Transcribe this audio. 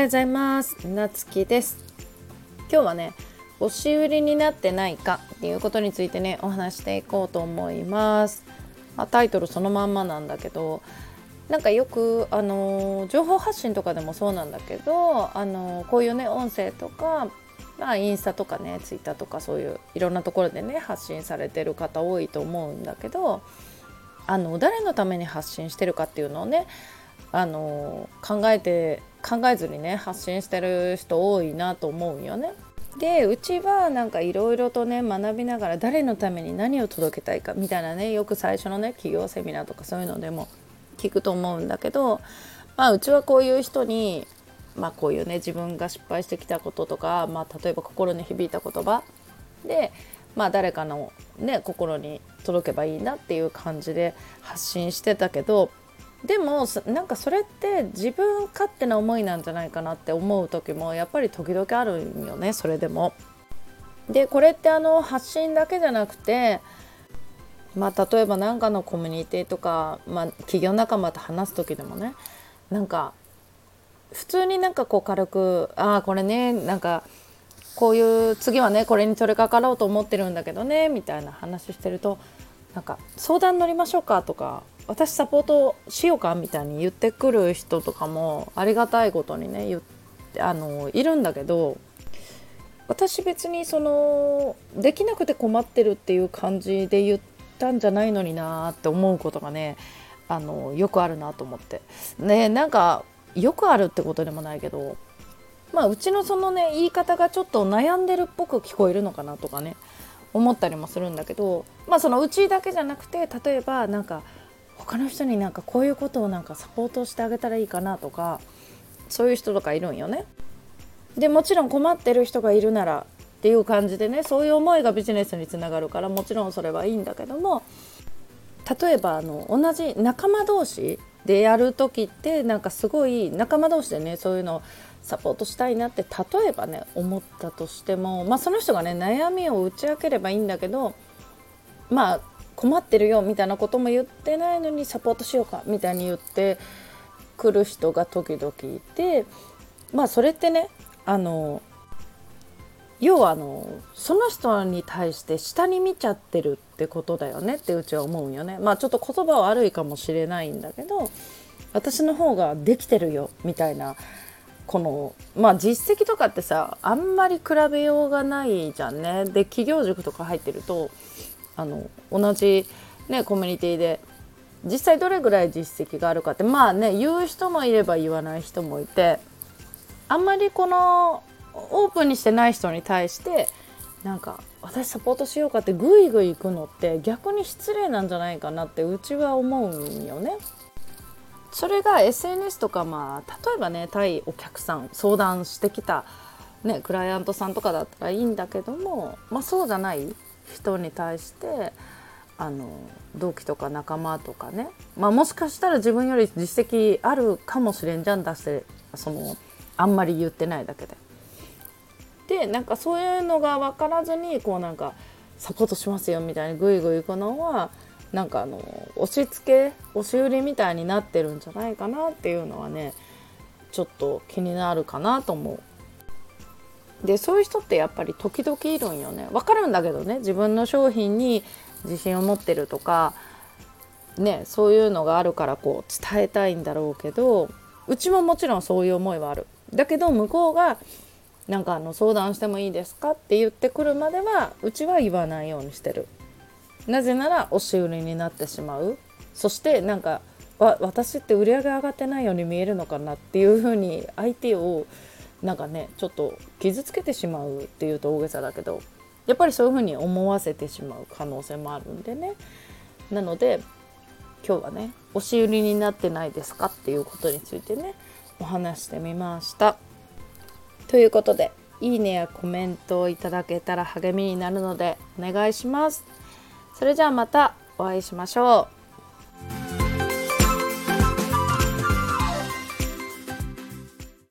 ようございます。なつきです。今日はね押し売りになってないかっていうことについてねお話していこうと思います。あ、タイトルそのまんまなんだけどなんかよく、あの情報発信とかでもそうなんだけど、あのこういうね音声とか、まあ、インスタとかねツイッターとかそういういろんなところでね発信されてる方多いと思うんだけどあの誰のために発信してるかっていうのをねあの考えて考えずにね発信してる人多いなと思うよね。でうちはなんかいろいろとね学びながら誰のために何を届けたいかみたいなねよく最初のね企業セミナーとかそういうのでも聞くと思うんだけど、まあ、うちはこういう人に、まあ、こういうね自分が失敗してきたこととか、まあ、例えば心に響いた言葉で、まあ、誰かの、ね、心に届けばいいなっていう感じで発信してたけどでもなんかそれって自分勝手な思いなんじゃないかなって思う時もやっぱり時々あるんよねそれでも。でこれってあの発信だけじゃなくてまあ例えば何かのコミュニティとか、まあ、企業仲間と話す時でもねなんか普通になんかこう軽く「ああこれねなんかこういう次はねこれに取り掛かろうと思ってるんだけどね」みたいな話してるとなんか「相談乗りましょうか」とか私サポートしようかみたいに言ってくる人とかもありがたいことにね言ってあのいるんだけど私別にそのできなくて困ってるっていう感じで言ったんじゃないのになって思うことがねあのよくあるなと思って。ねなんかよくあるってことでもないけどまあうちのそのね言い方がちょっと悩んでるっぽく聞こえるのかなとかね思ったりもするんだけどまあそのうちだけじゃなくて例えばなんか他の人になんかこういうことをなんかサポートしてあげたらいいかなとかそういう人とかいるんよね。でもちろん困ってる人がいるならっていう感じでねそういう思いがビジネスにつながるからもちろんそれはいいんだけども例えばあの同じ仲間同士でやる時ってなんかすごい仲間同士でねそういうのをサポートしたいなって例えばね思ったとしても、まあ、その人がね悩みを打ち明ければいいんだけどまあ困ってるよみたいなことも言ってないのにサポートしようかみたいに言ってくる人が時々いてまあそれってねあの要はあのその人に対して下に見ちゃってるってことだよねってうちは思うよね。まあちょっと言葉は悪いかもしれないんだけど私の方ができてるよみたいなこのまあ実績とかってさあんまり比べようがないじゃんね。で企業塾とか入ってるとあの同じ、ね、コミュニティで実際どれぐらい実績があるかってまあね言う人もいれば言わない人もいてあんまりこのオープンにしてない人に対してなんか私サポートしようかってグイグイ行くのって逆に失礼なんじゃないかなってうちは思うんよね。それが SNS とかまあ例えばね対お客さん相談してきた、ね、クライアントさんとかだったらいいんだけども、まあ、そうじゃない人に対してあの同期とか仲間とかね、まあ、もしかしたら自分より実績あるかもしれんじゃん出してそのあんまり言ってないだけで。でなんかそういうのが分からずにこうなんかサポートしますよみたいにグイグイ行くのはなんかあの押し付け押し売りみたいになってるんじゃないかなっていうのはねちょっと気になるかなと思う。でそういう人ってやっぱり時々いるんよね。分かるんだけどね。自分の商品に自信を持ってるとかねそういうのがあるからこう伝えたいんだろうけどうちももちろんそういう思いはある。だけど向こうがなんかあの相談してもいいですかって言ってくるまではうちは言わないようにしてる。なぜなら押し売りになってしまう。そしてなんかわ私って売り上げ上がってないように見えるのかなっていうふうに相手をなんかねちょっと傷つけてしまうっていうと大げさだけどやっぱりそういうふうに思わせてしまう可能性もあるんでねなので今日はね押し売りになってないですかっていうことについてねお話してみました。ということでいいねやコメントをいただけたら励みになるのでお願いします。それじゃあまたお会いしましょう。